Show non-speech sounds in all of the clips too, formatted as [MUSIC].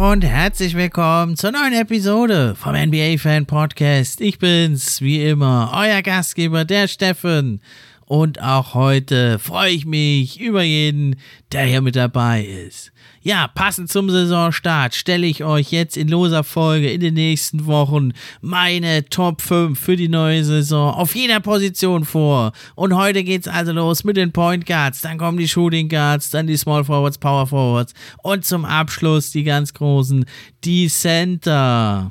Und herzlich willkommen zur neuen Episode vom NBA Fan Podcast. Ich bin's, wie immer, euer Gastgeber, der Steffen. Und auch heute freue ich mich über jeden, der hier mit dabei ist. Ja, passend zum Saisonstart stelle ich euch jetzt in loser Folge in den nächsten Wochen meine Top 5 für die neue Saison auf jeder Position vor. Und heute geht's also los mit den Point Guards, dann kommen die Shooting Guards, dann die Small Forwards, Power Forwards und zum Abschluss die ganz großen, die Center.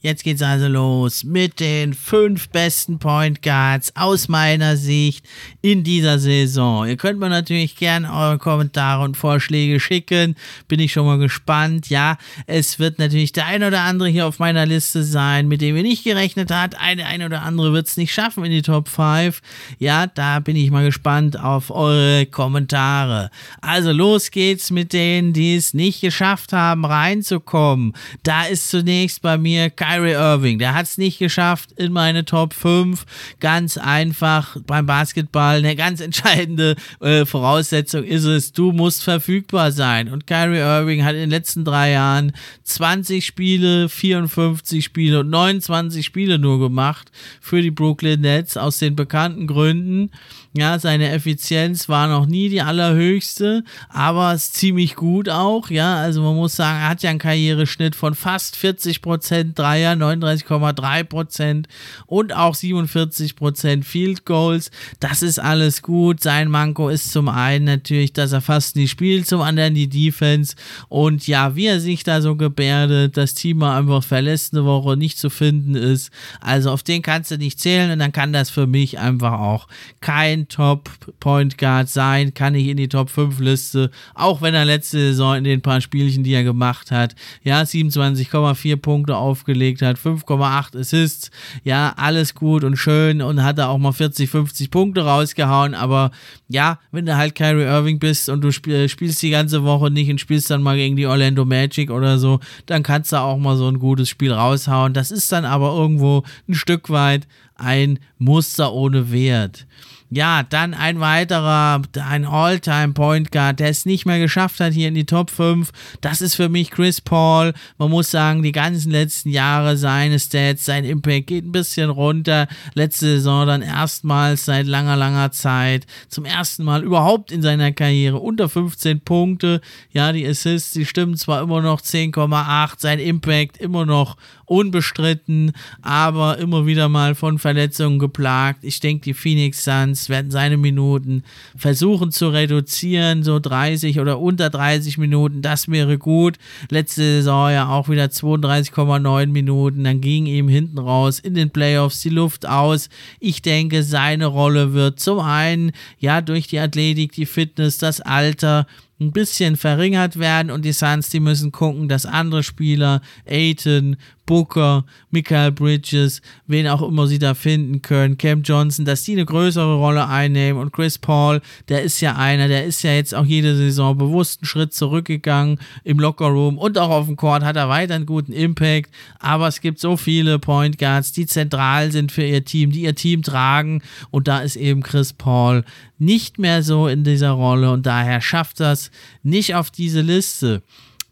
Jetzt geht's also los mit den fünf besten Point Guards aus meiner Sicht in dieser Saison. Ihr könnt mir natürlich gerne eure Kommentare und Vorschläge schicken. Bin ich schon mal gespannt. Ja, es wird natürlich der ein oder andere hier auf meiner Liste sein, mit dem ihr nicht gerechnet habt. Eine, ein oder andere wird es nicht schaffen in die Top 5. Ja, da bin ich mal gespannt auf eure Kommentare. Also los geht's mit denen, die es nicht geschafft haben, reinzukommen. Da ist zunächst bei mir Kyrie Irving, der hat es nicht geschafft in meine Top 5. Ganz einfach beim Basketball eine ganz entscheidende äh, Voraussetzung ist es, du musst verfügbar sein. Und Kyrie Irving hat in den letzten drei Jahren 20 Spiele, 54 Spiele und 29 Spiele nur gemacht für die Brooklyn Nets aus den bekannten Gründen. Ja, seine Effizienz war noch nie die allerhöchste, aber ist ziemlich gut auch. Ja, also man muss sagen, er hat ja einen Karriereschnitt von fast 40 Prozent Dreier, 39,3 Prozent und auch 47 Prozent Field Goals. Das ist alles gut. Sein Manko ist zum einen natürlich, dass er fast nie spielt, zum anderen die Defense und ja, wie er sich da so gebärdet, das Team einfach verlässt eine Woche nicht zu finden ist. Also auf den kannst du nicht zählen und dann kann das für mich einfach auch kein ein Top Point Guard sein, kann ich in die Top 5 Liste, auch wenn er letzte Saison in den paar Spielchen, die er gemacht hat, ja, 27,4 Punkte aufgelegt hat, 5,8 Assists, ja, alles gut und schön und hat er auch mal 40, 50 Punkte rausgehauen, aber ja, wenn du halt Kyrie Irving bist und du spiel, spielst die ganze Woche nicht und spielst dann mal gegen die Orlando Magic oder so, dann kannst du auch mal so ein gutes Spiel raushauen. Das ist dann aber irgendwo ein Stück weit ein Muster ohne Wert. Ja, dann ein weiterer, ein All-Time Point Guard, der es nicht mehr geschafft hat hier in die Top 5. Das ist für mich Chris Paul. Man muss sagen, die ganzen letzten Jahre seine Stats, sein Impact geht ein bisschen runter. Letzte Saison dann erstmals seit langer, langer Zeit zum ersten Mal überhaupt in seiner Karriere unter 15 Punkte. Ja, die Assists, die stimmen zwar immer noch 10,8, sein Impact immer noch unbestritten, aber immer wieder mal von Verletzungen geplagt. Ich denke, die Phoenix Suns werden seine Minuten versuchen zu reduzieren, so 30 oder unter 30 Minuten, das wäre gut. Letzte Saison ja auch wieder 32,9 Minuten, dann ging ihm hinten raus in den Playoffs die Luft aus. Ich denke, seine Rolle wird zum einen ja durch die Athletik, die Fitness, das Alter, ein bisschen verringert werden und die Suns, die müssen gucken, dass andere Spieler, Aiton, Booker, Michael Bridges, wen auch immer sie da finden können, Cam Johnson, dass die eine größere Rolle einnehmen. Und Chris Paul, der ist ja einer, der ist ja jetzt auch jede Saison bewusst einen Schritt zurückgegangen im Lockerroom. Und auch auf dem Court hat er weiter einen guten Impact, aber es gibt so viele Point Guards, die zentral sind für ihr Team, die ihr Team tragen. Und da ist eben Chris Paul nicht mehr so in dieser Rolle. Und daher schafft das nicht auf diese Liste.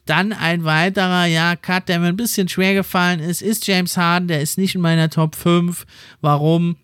Dann ein weiterer, ja, Cut, der mir ein bisschen schwer gefallen ist, ist James Harden. Der ist nicht in meiner Top 5. Warum?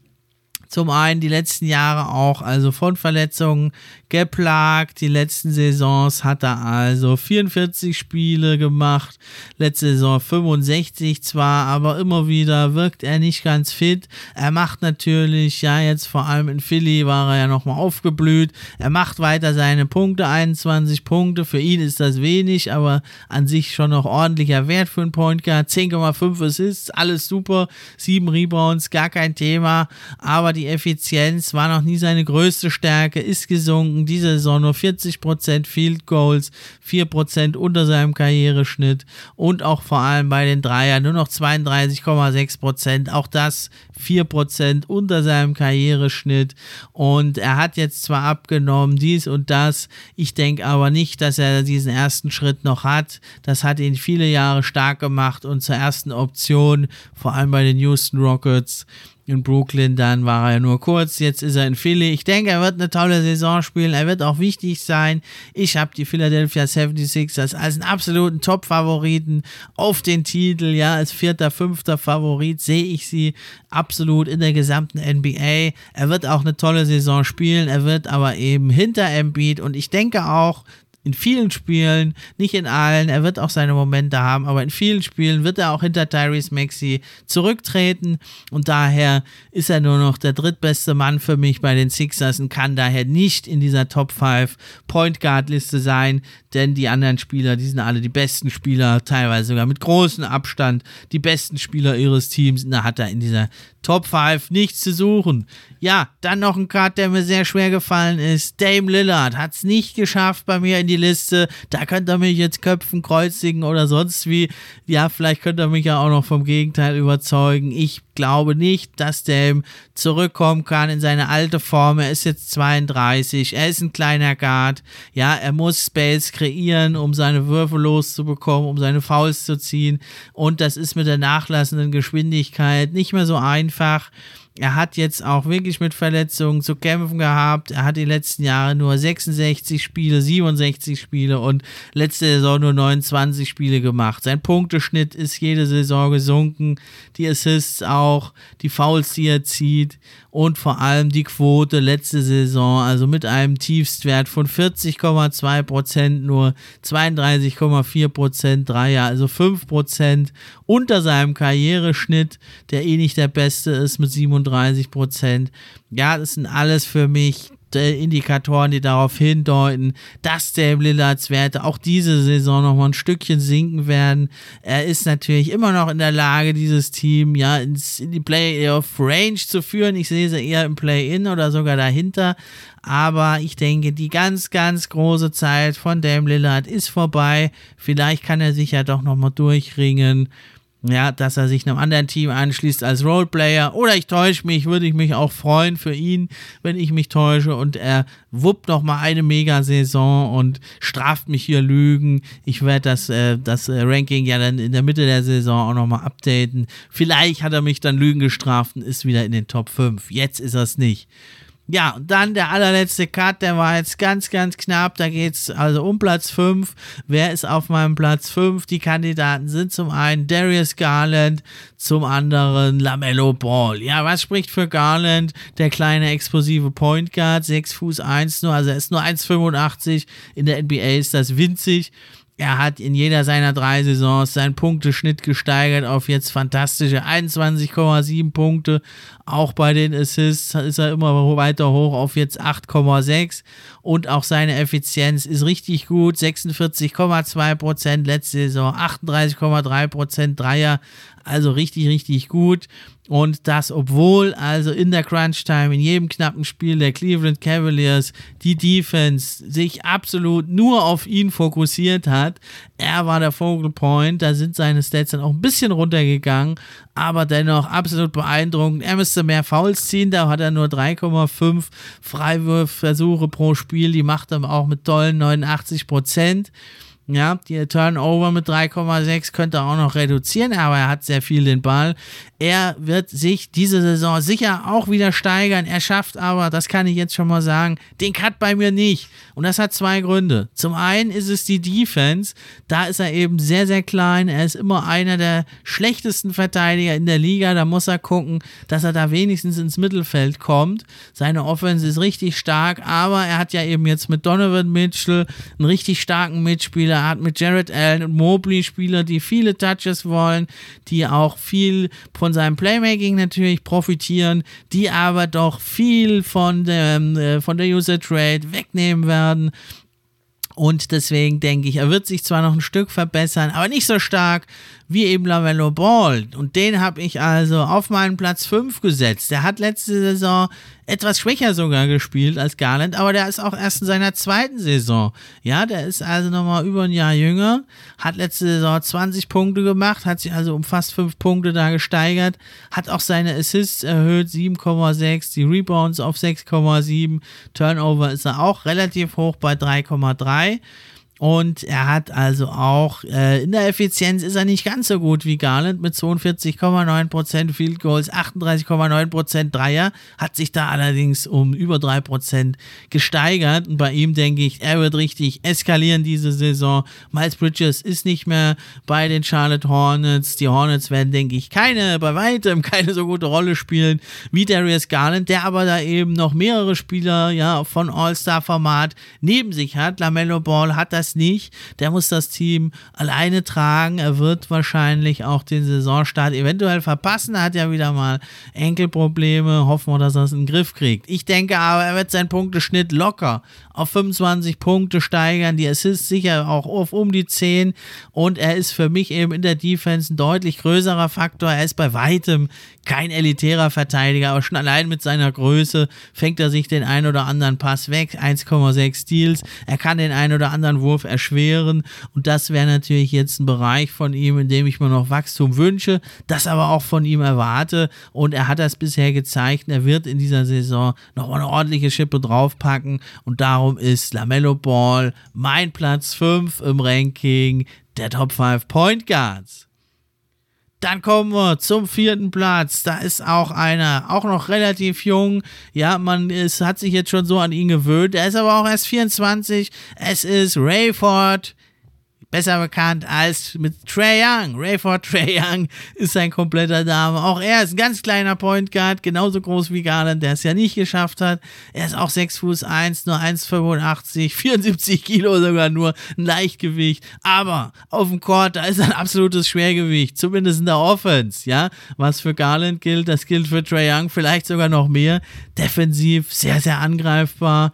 Zum einen die letzten Jahre auch, also von Verletzungen geplagt. Die letzten Saisons hat er also 44 Spiele gemacht. Letzte Saison 65 zwar, aber immer wieder wirkt er nicht ganz fit. Er macht natürlich, ja, jetzt vor allem in Philly war er ja nochmal aufgeblüht. Er macht weiter seine Punkte, 21 Punkte. Für ihn ist das wenig, aber an sich schon noch ordentlicher Wert für einen Point Guard. 10,5 Assists, alles super. 7 Rebounds, gar kein Thema. Aber die Effizienz war noch nie seine größte Stärke, ist gesunken diese Saison nur 40% Field Goals, 4% unter seinem Karriereschnitt und auch vor allem bei den Dreiern nur noch 32,6%. Auch das 4% unter seinem Karriereschnitt. Und er hat jetzt zwar abgenommen, dies und das. Ich denke aber nicht, dass er diesen ersten Schritt noch hat. Das hat ihn viele Jahre stark gemacht und zur ersten Option, vor allem bei den Houston Rockets in Brooklyn, dann war er nur kurz, jetzt ist er in Philly. Ich denke, er wird eine tolle Saison spielen, er wird auch wichtig sein. Ich habe die Philadelphia 76ers als einen absoluten Top-Favoriten auf den Titel, ja, als vierter, fünfter Favorit sehe ich sie absolut in der gesamten NBA. Er wird auch eine tolle Saison spielen, er wird aber eben hinter Embiid und ich denke auch, in vielen Spielen, nicht in allen, er wird auch seine Momente haben, aber in vielen Spielen wird er auch hinter Tyrese Maxey zurücktreten und daher ist er nur noch der drittbeste Mann für mich bei den Sixers und kann daher nicht in dieser Top 5 Point Guard Liste sein, denn die anderen Spieler, die sind alle die besten Spieler, teilweise sogar mit großem Abstand die besten Spieler ihres Teams und da hat er in dieser Top 5 nichts zu suchen. Ja, dann noch ein Card, der mir sehr schwer gefallen ist. Dame Lillard hat es nicht geschafft bei mir in die Liste. Da könnt ihr mich jetzt köpfen, kreuzigen oder sonst wie. Ja, vielleicht könnt ihr mich ja auch noch vom Gegenteil überzeugen. Ich glaube nicht, dass Dame zurückkommen kann in seine alte Form. Er ist jetzt 32, er ist ein kleiner Guard. Ja, er muss Space kreieren, um seine Würfe loszubekommen, um seine Fouls zu ziehen. Und das ist mit der nachlassenden Geschwindigkeit nicht mehr so einfach. Er hat jetzt auch wirklich mit Verletzungen zu kämpfen gehabt. Er hat die letzten Jahre nur 66 Spiele, 67 Spiele und letzte Saison nur 29 Spiele gemacht. Sein Punkteschnitt ist jede Saison gesunken. Die Assists auch, die Fouls, die er zieht und vor allem die Quote letzte Saison, also mit einem Tiefstwert von 40,2 Prozent nur 32,4 Prozent Dreier, also 5 Prozent unter seinem Karriereschnitt, der eh nicht der beste ist mit 37 Prozent. Ja, das sind alles für mich Indikatoren, die darauf hindeuten, dass Dame Lillards Werte auch diese Saison noch mal ein Stückchen sinken werden. Er ist natürlich immer noch in der Lage, dieses Team ja ins, in die Playoff Range zu führen. Ich sehe sie eher im Play-In oder sogar dahinter. Aber ich denke, die ganz, ganz große Zeit von Dame Lillard ist vorbei. Vielleicht kann er sich ja doch noch mal durchringen ja, dass er sich einem anderen Team anschließt als Roleplayer. Oder ich täusche mich, würde ich mich auch freuen für ihn, wenn ich mich täusche und er wuppt noch mal eine Mega-Saison und straft mich hier Lügen. Ich werde das, äh, das äh, Ranking ja dann in der Mitte der Saison auch noch mal updaten. Vielleicht hat er mich dann Lügen gestraft und ist wieder in den Top 5. Jetzt ist er es nicht. Ja, und dann der allerletzte Cut, der war jetzt ganz, ganz knapp. Da geht es also um Platz 5. Wer ist auf meinem Platz 5? Die Kandidaten sind zum einen Darius Garland, zum anderen Lamello Ball. Ja, was spricht für Garland? Der kleine explosive Point Guard, 6 Fuß 1 nur, also er ist nur 1,85. In der NBA ist das winzig. Er hat in jeder seiner drei Saisons seinen Punkteschnitt gesteigert auf jetzt fantastische 21,7 Punkte. Auch bei den Assists ist er immer weiter hoch auf jetzt 8,6. Und auch seine Effizienz ist richtig gut. 46,2% letzte Saison, 38,3% Dreier. Also richtig, richtig gut. Und das, obwohl also in der Crunch Time, in jedem knappen Spiel der Cleveland Cavaliers, die Defense sich absolut nur auf ihn fokussiert hat. Er war der Focal Point, da sind seine Stats dann auch ein bisschen runtergegangen, aber dennoch absolut beeindruckend. Er müsste mehr Fouls ziehen, da hat er nur 3,5 Freiwurfversuche pro Spiel, die macht er auch mit tollen 89 Prozent. Ja, die Turnover mit 3,6 könnte er auch noch reduzieren, aber er hat sehr viel den Ball. Er wird sich diese Saison sicher auch wieder steigern. Er schafft aber, das kann ich jetzt schon mal sagen, den Cut bei mir nicht. Und das hat zwei Gründe. Zum einen ist es die Defense. Da ist er eben sehr, sehr klein. Er ist immer einer der schlechtesten Verteidiger in der Liga. Da muss er gucken, dass er da wenigstens ins Mittelfeld kommt. Seine Offense ist richtig stark, aber er hat ja eben jetzt mit Donovan Mitchell einen richtig starken Mitspieler. Er hat mit Jared Allen und Mobley Spieler, die viele Touches wollen, die auch viel von seinem Playmaking natürlich profitieren, die aber doch viel von, dem, äh, von der User Trade wegnehmen werden. Und deswegen denke ich, er wird sich zwar noch ein Stück verbessern, aber nicht so stark wie eben Lamello Ball. Und den habe ich also auf meinen Platz 5 gesetzt. Der hat letzte Saison etwas schwächer sogar gespielt als Garland, aber der ist auch erst in seiner zweiten Saison. Ja, der ist also nochmal über ein Jahr jünger, hat letzte Saison 20 Punkte gemacht, hat sich also um fast 5 Punkte da gesteigert, hat auch seine Assists erhöht, 7,6, die Rebounds auf 6,7, Turnover ist er auch relativ hoch bei 3,3. Und er hat also auch äh, in der Effizienz ist er nicht ganz so gut wie Garland mit 42,9% Field Goals, 38,9% Dreier, hat sich da allerdings um über 3% gesteigert. Und bei ihm denke ich, er wird richtig eskalieren diese Saison. Miles Bridges ist nicht mehr bei den Charlotte Hornets. Die Hornets werden, denke ich, keine, bei weitem keine so gute Rolle spielen wie Darius Garland, der aber da eben noch mehrere Spieler ja von All-Star-Format neben sich hat. LaMelo Ball hat das nicht. Der muss das Team alleine tragen. Er wird wahrscheinlich auch den Saisonstart eventuell verpassen. Er hat ja wieder mal Enkelprobleme. Hoffen wir, dass er es in den Griff kriegt. Ich denke aber, er wird seinen Punkteschnitt locker auf 25 Punkte steigern. Die Assists sicher auch auf um die 10. Und er ist für mich eben in der Defense ein deutlich größerer Faktor. Er ist bei weitem kein elitärer Verteidiger, aber schon allein mit seiner Größe fängt er sich den ein oder anderen Pass weg. 1,6 Steals. Er kann den ein oder anderen Wurf erschweren. Und das wäre natürlich jetzt ein Bereich von ihm, in dem ich mir noch Wachstum wünsche, das aber auch von ihm erwarte. Und er hat das bisher gezeigt. Er wird in dieser Saison noch eine ordentliche Schippe draufpacken. Und darum ist Lamello Ball mein Platz 5 im Ranking der Top 5 Point Guards. Dann kommen wir zum vierten Platz. Da ist auch einer, auch noch relativ jung. Ja, man ist, hat sich jetzt schon so an ihn gewöhnt. Er ist aber auch erst 24. Es ist Rayford besser bekannt als mit Trey Young. Rayford [LAUGHS] Trey Young ist ein kompletter Dame. Auch er ist ein ganz kleiner Point Guard, genauso groß wie Garland, der es ja nicht geschafft hat. Er ist auch 6 Fuß 1, nur 1,85, 74 [LAUGHS] Kilo sogar nur, ein Leichtgewicht. Aber auf dem Court, da ist ein absolutes Schwergewicht, zumindest in der Offense, ja. Was für Garland gilt, das gilt für Trey Young vielleicht sogar noch mehr. Defensiv sehr, sehr angreifbar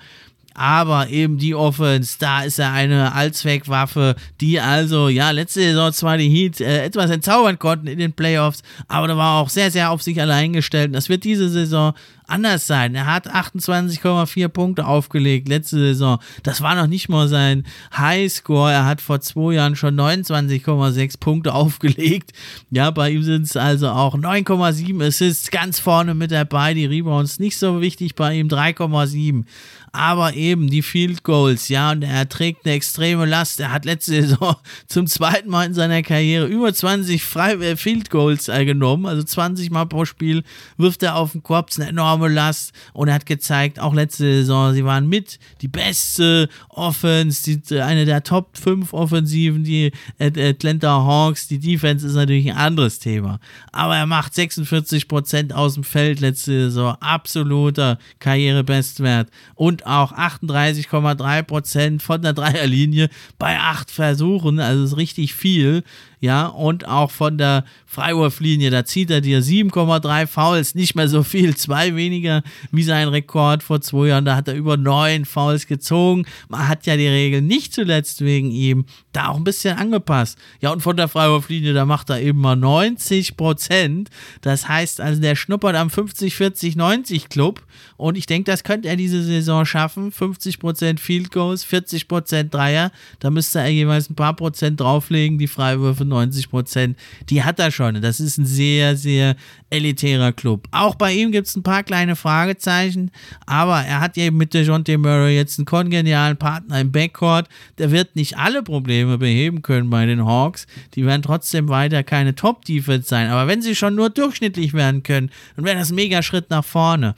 aber eben die Offense, da ist er eine Allzweckwaffe, die also, ja, letzte Saison zwar die Heat äh, etwas entzaubern konnten in den Playoffs, aber da war auch sehr, sehr auf sich allein gestellt. Das wird diese Saison anders sein. Er hat 28,4 Punkte aufgelegt letzte Saison. Das war noch nicht mal sein Highscore. Er hat vor zwei Jahren schon 29,6 Punkte aufgelegt. Ja, bei ihm sind es also auch 9,7 Assists ganz vorne mit dabei. Die Rebounds nicht so wichtig bei ihm, 3,7 aber eben die Field Goals, ja, und er trägt eine extreme Last. Er hat letzte Saison [LAUGHS] zum zweiten Mal in seiner Karriere über 20 Frei äh, Field Goals äh, genommen, also 20 Mal pro Spiel wirft er auf den Kopf, eine enorme Last. Und er hat gezeigt, auch letzte Saison, sie waren mit die beste Offense, die, eine der Top 5 Offensiven, die Atlanta Hawks, die Defense ist natürlich ein anderes Thema, aber er macht 46% aus dem Feld letzte Saison, absoluter Karrierebestwert. Und und auch 38,3% von der Dreierlinie bei acht Versuchen. Also ist richtig viel. Ja, und auch von der Freiwurflinie, da zieht er dir 7,3 Fouls, nicht mehr so viel, zwei weniger wie sein Rekord vor zwei Jahren, da hat er über neun Fouls gezogen. Man hat ja die Regel nicht zuletzt wegen ihm da auch ein bisschen angepasst. Ja, und von der Freiwurflinie, da macht er eben mal 90 Prozent. Das heißt also, der schnuppert am 50, 40, 90 Club und ich denke, das könnte er diese Saison schaffen. 50 Prozent Field Goals, 40 Prozent Dreier, da müsste er jeweils ein paar Prozent drauflegen, die Freiwürfe 90 Prozent, die hat er schon. Das ist ein sehr, sehr elitärer Club. Auch bei ihm gibt es ein paar kleine Fragezeichen, aber er hat eben mit T. Murray jetzt einen kongenialen Partner im Backcourt. Der wird nicht alle Probleme beheben können bei den Hawks. Die werden trotzdem weiter keine Top-Defense sein. Aber wenn sie schon nur durchschnittlich werden können, dann wäre das ein mega Schritt nach vorne.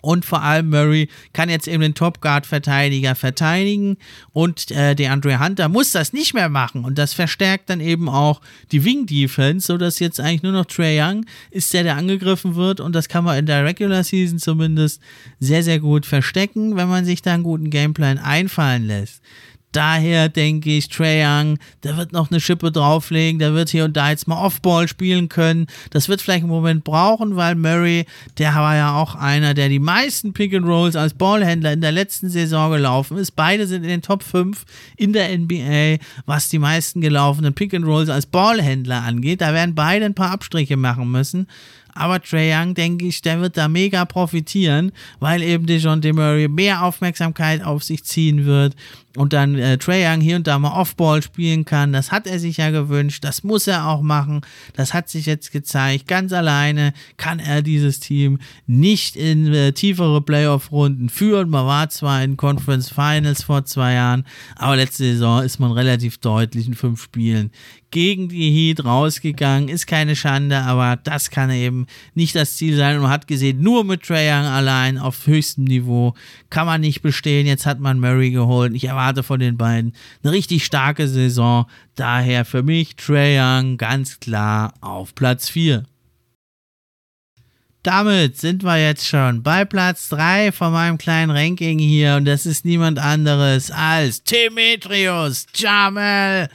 Und vor allem Murray kann jetzt eben den Top Guard Verteidiger verteidigen. Und äh, der Andre Hunter muss das nicht mehr machen. Und das verstärkt dann eben auch die Wing Defense, sodass jetzt eigentlich nur noch Trey Young ist der, der angegriffen wird. Und das kann man in der Regular Season zumindest sehr, sehr gut verstecken, wenn man sich da einen guten Gameplan einfallen lässt. Daher denke ich, Trae Young, der wird noch eine Schippe drauflegen, der wird hier und da jetzt mal Offball spielen können. Das wird vielleicht einen Moment brauchen, weil Murray, der war ja auch einer, der die meisten Pick and Rolls als Ballhändler in der letzten Saison gelaufen ist. Beide sind in den Top 5 in der NBA, was die meisten gelaufenen Pick and Rolls als Ballhändler angeht. Da werden beide ein paar Abstriche machen müssen. Aber Trey Young, denke ich, der wird da mega profitieren, weil eben Dejon Murray mehr Aufmerksamkeit auf sich ziehen wird und dann äh, Trae Young hier und da mal Offball spielen kann. Das hat er sich ja gewünscht, das muss er auch machen. Das hat sich jetzt gezeigt. Ganz alleine kann er dieses Team nicht in äh, tiefere Playoff-Runden führen. Man war zwar in Conference Finals vor zwei Jahren, aber letzte Saison ist man relativ deutlich in fünf Spielen gegen die Heat rausgegangen. Ist keine Schande, aber das kann eben nicht das Ziel sein. Und man hat gesehen, nur mit Trae Young allein auf höchstem Niveau kann man nicht bestehen. Jetzt hat man Murray geholt. Ich erwarte von den beiden eine richtig starke Saison. Daher für mich Trae Young ganz klar auf Platz 4. Damit sind wir jetzt schon bei Platz 3 von meinem kleinen Ranking hier und das ist niemand anderes als Demetrius Jamel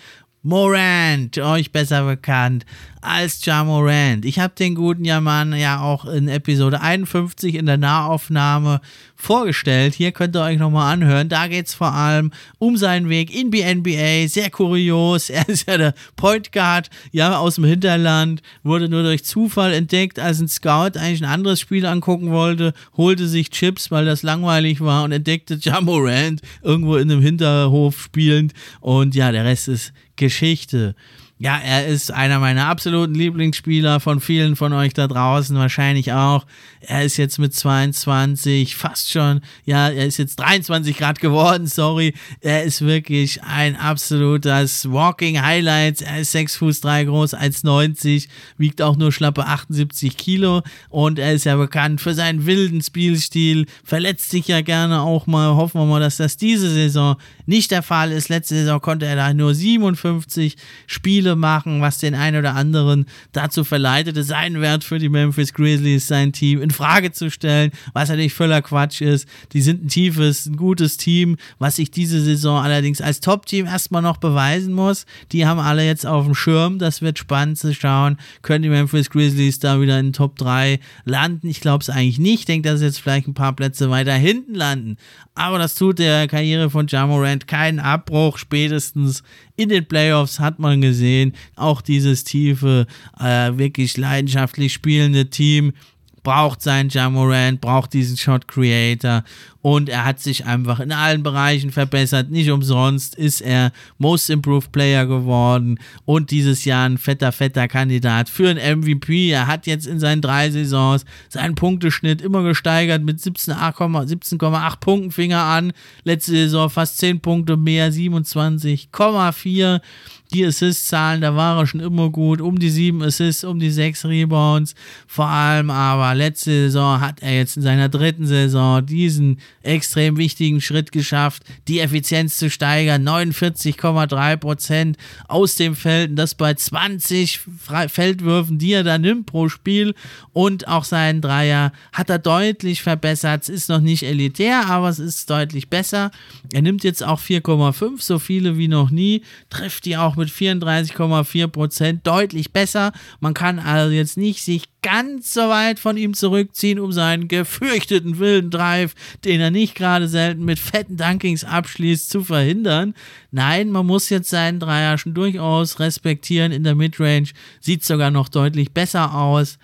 Morant, euch besser bekannt als Ja Morant. Ich habe den guten Jaman ja auch in Episode 51 in der Nahaufnahme vorgestellt. Hier könnt ihr euch nochmal anhören. Da geht es vor allem um seinen Weg in die NBA. Sehr kurios. [LAUGHS] Er ist ja der Point Guard, ja, aus dem Hinterland. Wurde nur durch Zufall entdeckt, als ein Scout eigentlich ein anderes Spiel angucken wollte. Holte sich Chips, weil das langweilig war und entdeckte Ja Morant irgendwo in einem Hinterhof spielend. Und ja, der Rest ist Geschichte. Ja, er ist einer meiner absoluten Lieblingsspieler von vielen von euch da draußen, wahrscheinlich auch. Er ist jetzt mit 22, fast schon, ja, er ist jetzt 23 Grad geworden, sorry. Er ist wirklich ein absolutes Walking Highlights. Er ist 6 Fuß 3 groß, 1,90, wiegt auch nur schlappe 78 Kilo und er ist ja bekannt für seinen wilden Spielstil, verletzt sich ja gerne auch mal. Hoffen wir mal, dass das diese Saison nicht der Fall ist. Letzte Saison konnte er da nur 57 Spiele machen, was den einen oder anderen dazu verleitete, seinen Wert für die Memphis Grizzlies, sein Team in Frage zu stellen, was natürlich völler Quatsch ist. Die sind ein tiefes, ein gutes Team, was sich diese Saison allerdings als Top-Team erstmal noch beweisen muss. Die haben alle jetzt auf dem Schirm. Das wird spannend zu schauen. Können die Memphis Grizzlies da wieder in Top 3 landen? Ich glaube es eigentlich nicht. Ich denke, dass sie jetzt vielleicht ein paar Plätze weiter hinten landen. Aber das tut der Karriere von Jamorant keinen Abbruch. Spätestens in den Playoffs hat man gesehen, auch dieses tiefe, äh, wirklich leidenschaftlich spielende Team braucht seinen Jamorant, braucht diesen Shot Creator und er hat sich einfach in allen Bereichen verbessert. Nicht umsonst ist er Most Improved Player geworden und dieses Jahr ein fetter, fetter Kandidat für ein MVP. Er hat jetzt in seinen drei Saisons seinen Punkteschnitt immer gesteigert mit 17,8 17 Punkten fing er an. Letzte Saison fast 10 Punkte mehr, 27,4 die Assist-Zahlen, da war er schon immer gut. Um die sieben Assists, um die sechs Rebounds. Vor allem aber letzte Saison hat er jetzt in seiner dritten Saison diesen extrem wichtigen Schritt geschafft, die Effizienz zu steigern. 49,3 Prozent aus dem Feld. Und das bei 20 Feldwürfen, die er da nimmt pro Spiel. Und auch seinen Dreier hat er deutlich verbessert. Es ist noch nicht elitär, aber es ist deutlich besser. Er nimmt jetzt auch 4,5, so viele wie noch nie. Trifft die auch mit mit 34,4 Prozent deutlich besser. Man kann also jetzt nicht sich ganz so weit von ihm zurückziehen, um seinen gefürchteten wilden Drive, den er nicht gerade selten mit fetten Dunkings abschließt, zu verhindern. Nein, man muss jetzt seinen Dreier schon durchaus respektieren in der Midrange. Sieht sogar noch deutlich besser aus.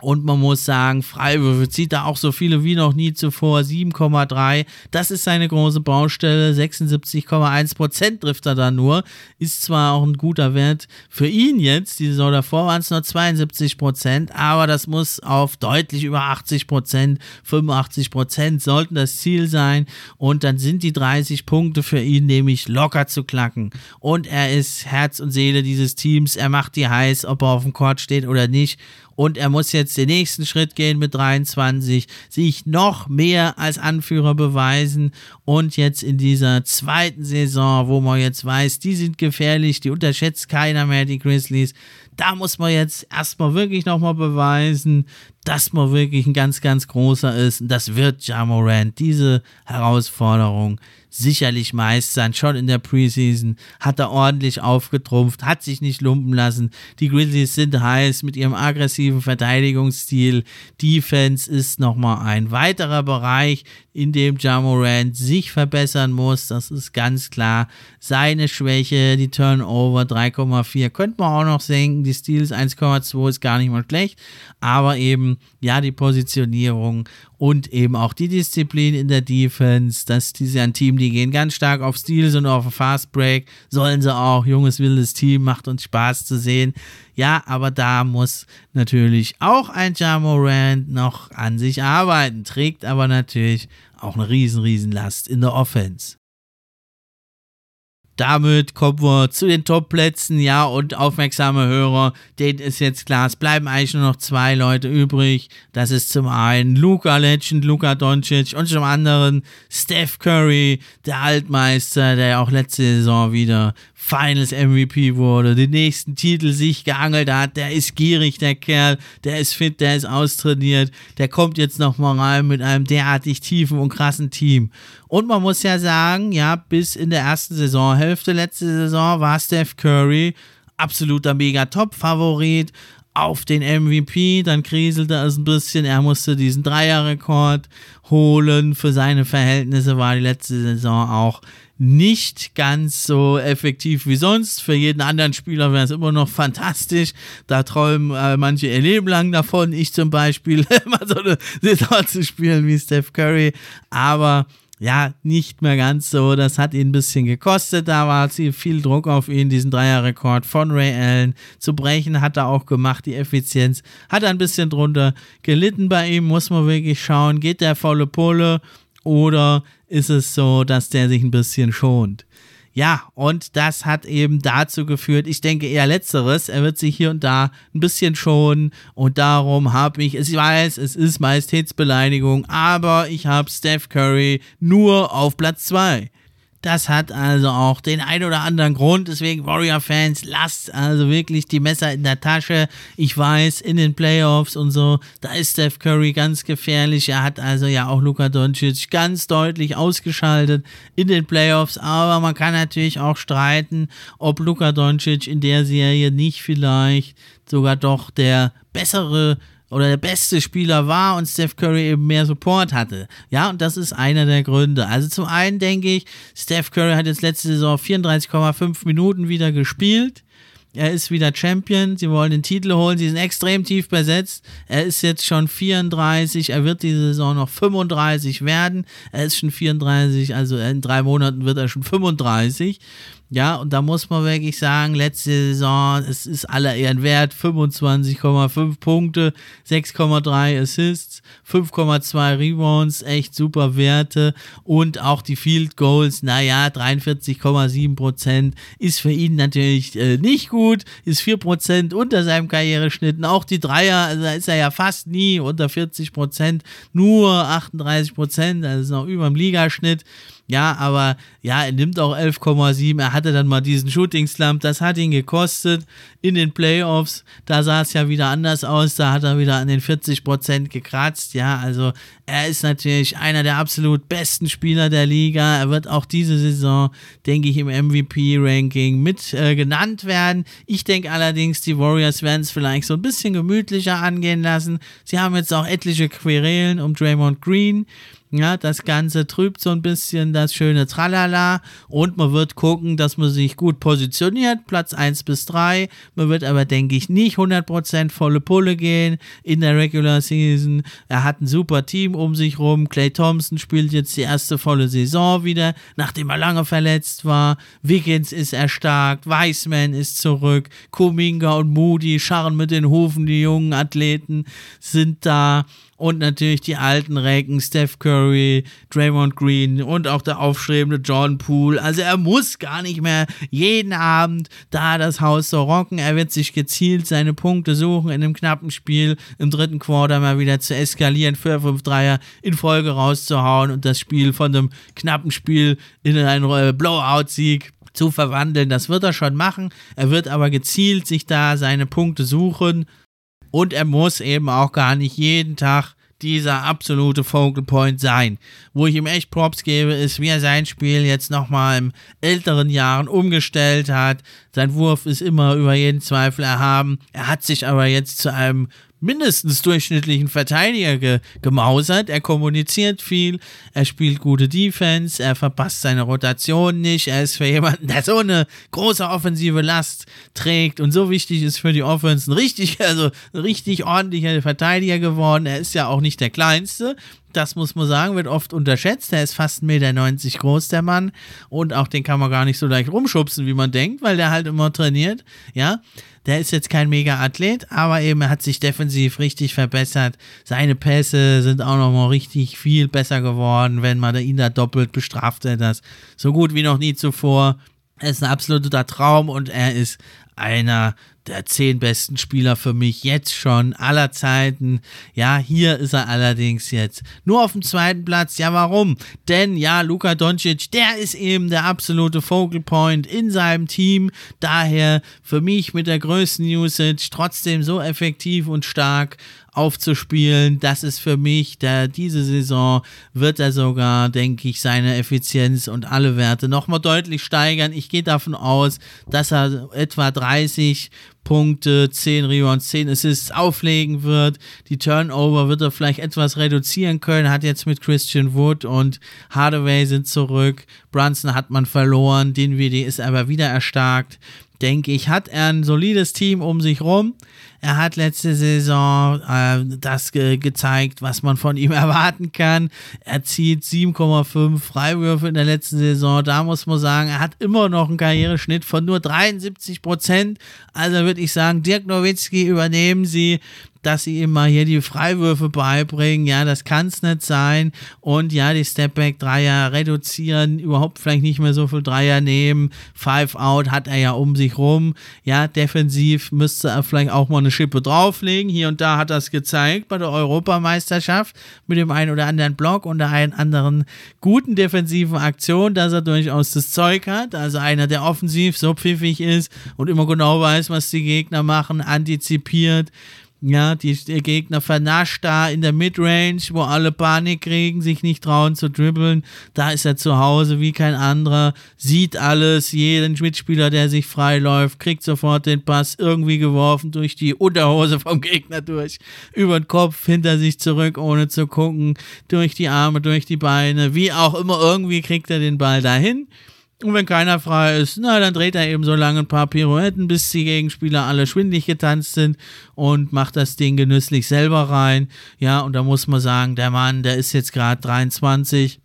Und man muss sagen, Freiwürfe zieht da auch so viele wie noch nie zuvor. 7,3. Das ist seine große Baustelle. 76,1 Prozent trifft er da nur. Ist zwar auch ein guter Wert für ihn jetzt. Die Saison davor waren es nur 72 Prozent. Aber das muss auf deutlich über 80 Prozent, 85 Prozent sollten das Ziel sein. Und dann sind die 30 Punkte für ihn nämlich locker zu klacken. Und er ist Herz und Seele dieses Teams. Er macht die heiß, ob er auf dem Court steht oder nicht und er muss jetzt den nächsten Schritt gehen mit 23, sich noch mehr als Anführer beweisen und jetzt in dieser zweiten Saison, wo man jetzt weiß, die sind gefährlich, die unterschätzt keiner mehr, die Grizzlies, da muss man jetzt erstmal wirklich nochmal beweisen, dass man wirklich ein ganz, ganz großer ist. Und das wird Jamorant, diese Herausforderung sicherlich meistern. Schon in der Preseason hat er ordentlich aufgetrumpft, hat sich nicht lumpen lassen. Die Grizzlies sind heiß mit ihrem aggressiven Verteidigungsstil. Defense ist nochmal ein weiterer Bereich, in dem Jamorant sich verbessern muss. Das ist ganz klar seine Schwäche. Die Turnover 3,4 könnte man auch noch senken. Die Steals 1,2 ist gar nicht mal schlecht. Aber eben, ja, die Positionierung und eben auch die Disziplin in der Defense. Das ist ja ein Team, die gehen ganz stark auf Steals und auf Fast Break. Sollen sie auch. Junges, wildes Team, macht uns Spaß zu sehen. Ja, aber da muss natürlich auch ein Jamorand noch an sich arbeiten. Trägt aber natürlich auch eine riesen, riesen Last in der Offense damit kommen wir zu den Top-Plätzen, ja, und aufmerksame Hörer, denen ist jetzt klar, es bleiben eigentlich nur noch zwei Leute übrig. Das ist zum einen Luca Legend, Luca Doncic und zum anderen Steph Curry, der Altmeister, der auch letzte Saison wieder Finals MVP wurde, den nächsten Titel sich geangelt hat, der ist gierig, der Kerl, der ist fit, der ist austrainiert, der kommt jetzt nochmal rein mit einem derartig tiefen und krassen Team. Und man muss ja sagen, ja, bis in der ersten Saisonhälfte, letzte Saison, war Steph Curry absoluter Mega-Top-Favorit auf den MVP, dann kriselte es ein bisschen, er musste diesen Dreierrekord holen, für seine Verhältnisse war die letzte Saison auch nicht ganz so effektiv wie sonst. Für jeden anderen Spieler wäre es immer noch fantastisch. Da träumen äh, manche ihr Leben lang davon. Ich zum Beispiel, [LAUGHS] mal so eine Saison zu spielen wie Steph Curry. Aber ja, nicht mehr ganz so. Das hat ihn ein bisschen gekostet. Da war viel Druck auf ihn, diesen Dreierrekord von Ray Allen zu brechen. Hat er auch gemacht. Die Effizienz hat ein bisschen drunter gelitten bei ihm. Muss man wirklich schauen. Geht der volle Pole oder ist es so, dass der sich ein bisschen schont? Ja, und das hat eben dazu geführt, ich denke eher letzteres, er wird sich hier und da ein bisschen schonen und darum habe ich, ich weiß, es ist Majestätsbeleidigung, aber ich habe Steph Curry nur auf Platz 2. Das hat also auch den ein oder anderen Grund. Deswegen, Warrior-Fans, lasst also wirklich die Messer in der Tasche. Ich weiß, in den Playoffs und so, da ist Steph Curry ganz gefährlich. Er hat also ja auch Luka Doncic ganz deutlich ausgeschaltet in den Playoffs. Aber man kann natürlich auch streiten, ob Luka Doncic in der Serie nicht vielleicht sogar doch der bessere oder der beste Spieler war und Steph Curry eben mehr Support hatte. Ja, und das ist einer der Gründe. Also zum einen denke ich, Steph Curry hat jetzt letzte Saison 34,5 Minuten wieder gespielt. Er ist wieder Champion. Sie wollen den Titel holen. Sie sind extrem tief besetzt. Er ist jetzt schon 34. Er wird diese Saison noch 35 werden. Er ist schon 34. Also in drei Monaten wird er schon 35. Ja, und da muss man wirklich sagen, letzte Saison, es ist aller Ehren wert, 25,5 Punkte, 6,3 Assists, 5,2 Rebounds, echt super Werte und auch die Field Goals, naja, 43,7 Prozent ist für ihn natürlich äh, nicht gut, ist 4 Prozent unter seinem Karriereschnitt und auch die Dreier, also da ist er ja fast nie unter 40 Prozent, nur 38 Prozent, also noch über dem Ligaschnitt. Ja, aber ja, er nimmt auch 11,7. Er hatte dann mal diesen Shooting Slump. Das hat ihn gekostet in den Playoffs. Da sah es ja wieder anders aus. Da hat er wieder an den 40 Prozent gekratzt. Ja, also er ist natürlich einer der absolut besten Spieler der Liga. Er wird auch diese Saison, denke ich, im MVP-Ranking mit äh, genannt werden. Ich denke allerdings, die Warriors werden es vielleicht so ein bisschen gemütlicher angehen lassen. Sie haben jetzt auch etliche Querelen um Draymond Green. Ja, das Ganze trübt so ein bisschen das schöne Tralala und man wird gucken, dass man sich gut positioniert, Platz 1 bis 3. Man wird aber, denke ich, nicht 100% volle Pulle gehen in der Regular Season. Er hat ein super Team um sich rum. Clay Thompson spielt jetzt die erste volle Saison wieder, nachdem er lange verletzt war. Wiggins ist erstarkt, Weissman ist zurück, Kuminga und Moody scharren mit den Hufen, die jungen Athleten sind da und natürlich die alten Recken, Steph Curry, Draymond Green und auch der aufstrebende John Poole. Also er muss gar nicht mehr jeden Abend da das Haus so rocken. Er wird sich gezielt seine Punkte suchen in einem knappen Spiel, im dritten Quarter mal wieder zu eskalieren, 4-5 Dreier in Folge rauszuhauen und das Spiel von einem knappen Spiel in einen Blowout-Sieg zu verwandeln. Das wird er schon machen. Er wird aber gezielt sich da seine Punkte suchen und er muss eben auch gar nicht jeden Tag dieser absolute Focal Point sein. Wo ich ihm echt Props gebe, ist, wie er sein Spiel jetzt nochmal im älteren Jahren umgestellt hat. Sein Wurf ist immer über jeden Zweifel erhaben. Er hat sich aber jetzt zu einem mindestens durchschnittlichen Verteidiger ge gemausert. Er kommuniziert viel, er spielt gute Defense, er verpasst seine Rotation nicht. Er ist für jemanden, der so eine große offensive Last trägt und so wichtig ist für die Offense, ein richtig, also ein richtig ordentlicher Verteidiger geworden. Er ist ja auch nicht der kleinste. Das muss man sagen, wird oft unterschätzt. Er ist fast 1,90 Meter groß, der Mann. Und auch den kann man gar nicht so leicht rumschubsen, wie man denkt, weil der halt immer trainiert. Ja, der ist jetzt kein Mega-Athlet, aber eben er hat sich defensiv richtig verbessert. Seine Pässe sind auch nochmal richtig viel besser geworden. Wenn man ihn da doppelt bestraft, er das so gut wie noch nie zuvor. Er ist ein absoluter Traum und er ist einer der zehn besten Spieler für mich jetzt schon aller Zeiten. Ja, hier ist er allerdings jetzt nur auf dem zweiten Platz. Ja, warum? Denn ja, Luka Doncic, der ist eben der absolute Focal Point in seinem Team. Daher für mich mit der größten Usage trotzdem so effektiv und stark aufzuspielen. Das ist für mich, der, diese Saison wird er sogar, denke ich, seine Effizienz und alle Werte nochmal deutlich steigern. Ich gehe davon aus, dass er etwa 30 Punkte, 10 Rebounds, 10 Assists auflegen wird. Die Turnover wird er vielleicht etwas reduzieren können. Hat jetzt mit Christian Wood und Hardaway sind zurück. Brunson hat man verloren. Dinwiddie ist aber wieder erstarkt denke ich, hat er ein solides Team um sich rum. Er hat letzte Saison äh, das ge gezeigt, was man von ihm [LAUGHS] erwarten kann. Er zieht 7,5 Freiwürfe in der letzten Saison. Da muss man sagen, er hat immer noch einen Karriereschnitt von nur 73 Prozent. Also würde ich sagen, Dirk Nowitzki übernehmen Sie dass sie ihm mal hier die Freiwürfe beibringen. Ja, das kann es nicht sein. Und ja, die Stepback-Dreier reduzieren, überhaupt vielleicht nicht mehr so viel Dreier nehmen. Five Out hat er ja um sich rum. Ja, defensiv müsste er vielleicht auch mal eine Schippe drauflegen. Hier und da hat es gezeigt bei der Europameisterschaft mit dem einen oder anderen Block und der einen anderen guten defensiven Aktion, dass er durchaus das Zeug hat. Also einer, der offensiv so pfiffig ist und immer genau weiß, was die Gegner machen, antizipiert. Ja, die, der Gegner vernascht da in der Midrange, wo alle Panik kriegen, sich nicht trauen zu dribbeln. Da ist er zu Hause wie kein anderer, sieht alles, jeden Mitspieler, der sich frei läuft, kriegt sofort den Pass irgendwie geworfen durch die Unterhose vom Gegner durch, über den Kopf, hinter sich zurück, ohne zu gucken, durch die Arme, durch die Beine, wie auch immer, irgendwie kriegt er den Ball dahin. Und wenn keiner frei ist, na, dann dreht er eben so lange ein paar Pirouetten, bis die Gegenspieler alle schwindlig getanzt sind und macht das Ding genüsslich selber rein. Ja, und da muss man sagen, der Mann, der ist jetzt gerade 23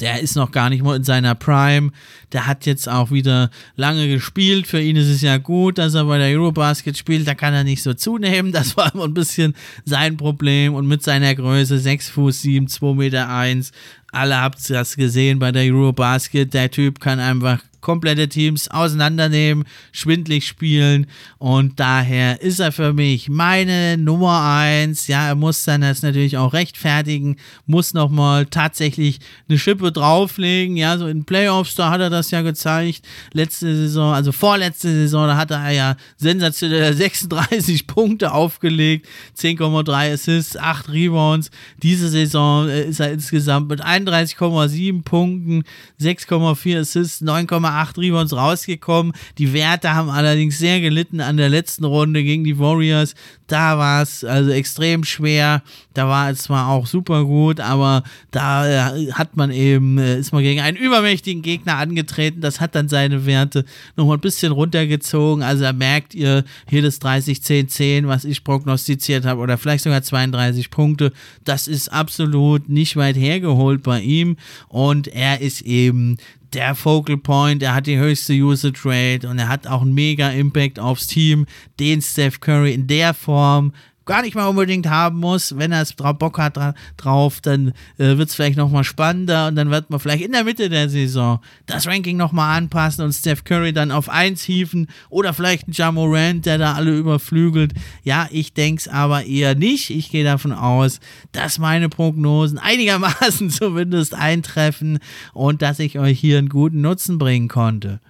der ist noch gar nicht mal in seiner Prime. Der hat jetzt auch wieder lange gespielt. Für ihn ist es ja gut, dass er bei der Eurobasket spielt. Da kann er nicht so zunehmen. Das war immer ein bisschen sein Problem. Und mit seiner Größe 6 Fuß 7, 2 Meter 1. Alle habt das gesehen bei der Eurobasket. Der Typ kann einfach komplette Teams auseinandernehmen, schwindlig spielen und daher ist er für mich meine Nummer eins. Ja, er muss dann das natürlich auch rechtfertigen, muss nochmal tatsächlich eine Schippe drauflegen. Ja, so in Playoffs, da hat er das ja gezeigt. Letzte Saison, also vorletzte Saison, da hatte er ja sensationell 36 [LAUGHS] Punkte aufgelegt, 10,3 Assists, 8 Rebounds. Diese Saison äh, ist er insgesamt mit 31,7 Punkten, 6,4 Assists, 9,8 Rebounds rausgekommen. Die Werte haben allerdings sehr gelitten an der letzten Runde gegen die Warriors. Da war es also extrem schwer. Da war es zwar auch super gut, aber da äh, hat man eben, äh, ist man gegen einen übermächtigen Gegner angetreten. Das hat dann seine Werte nochmal ein bisschen runtergezogen. Also da merkt ihr hier das 30-10-10, was ich prognostiziert habe, oder vielleicht sogar 32 Punkte. Das ist absolut nicht weit hergeholt bei ihm. Und er ist eben der Focal Point, er hat die höchste Usage Rate und er hat auch einen mega Impact aufs Team, den Steph Curry in der Form gar nicht mal unbedingt haben muss. Wenn er es drauf Bock hat dra drauf, dann äh, wird es vielleicht nochmal spannender und dann wird man vielleicht in der Mitte der Saison das Ranking nochmal anpassen und Steph Curry dann auf 1 hieven oder vielleicht ein Jamorant, der da alle überflügelt. Ja, ich denke es aber eher nicht. Ich gehe davon aus, dass meine Prognosen einigermaßen [LAUGHS] zumindest eintreffen und dass ich euch hier einen guten Nutzen bringen konnte.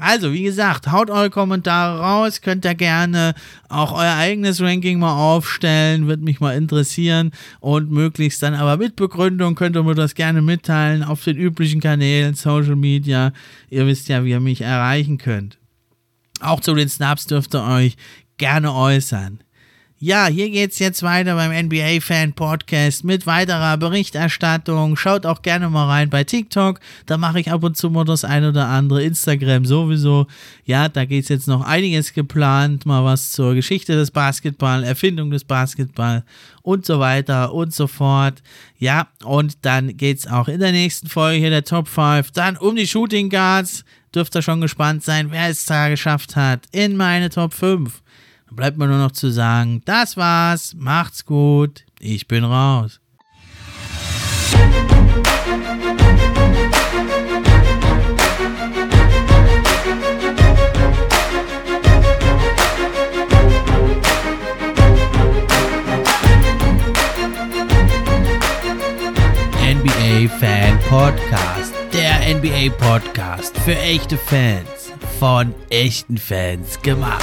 Also, wie gesagt, haut eure Kommentare raus, könnt ihr gerne auch euer eigenes Ranking mal aufstellen, wird mich mal interessieren und möglichst dann aber mit Begründung könnt ihr mir das gerne mitteilen auf den üblichen Kanälen, Social Media. Ihr wisst ja, wie ihr mich erreichen könnt. Auch zu den Snaps dürft ihr euch gerne äußern. Ja, hier geht's jetzt weiter beim NBA Fan Podcast mit weiterer Berichterstattung. Schaut auch gerne mal rein bei TikTok. Da mache ich ab und zu mal das ein oder andere. Instagram sowieso. Ja, da geht's jetzt noch einiges geplant. Mal was zur Geschichte des Basketball, Erfindung des Basketball und so weiter und so fort. Ja, und dann geht's auch in der nächsten Folge hier der Top 5 dann um die Shooting Guards. Dürft ihr schon gespannt sein, wer es da geschafft hat in meine Top 5. Bleibt mir nur noch zu sagen, das war's, macht's gut, ich bin raus. NBA Fan Podcast, der NBA Podcast für echte Fans von echten Fans gemacht.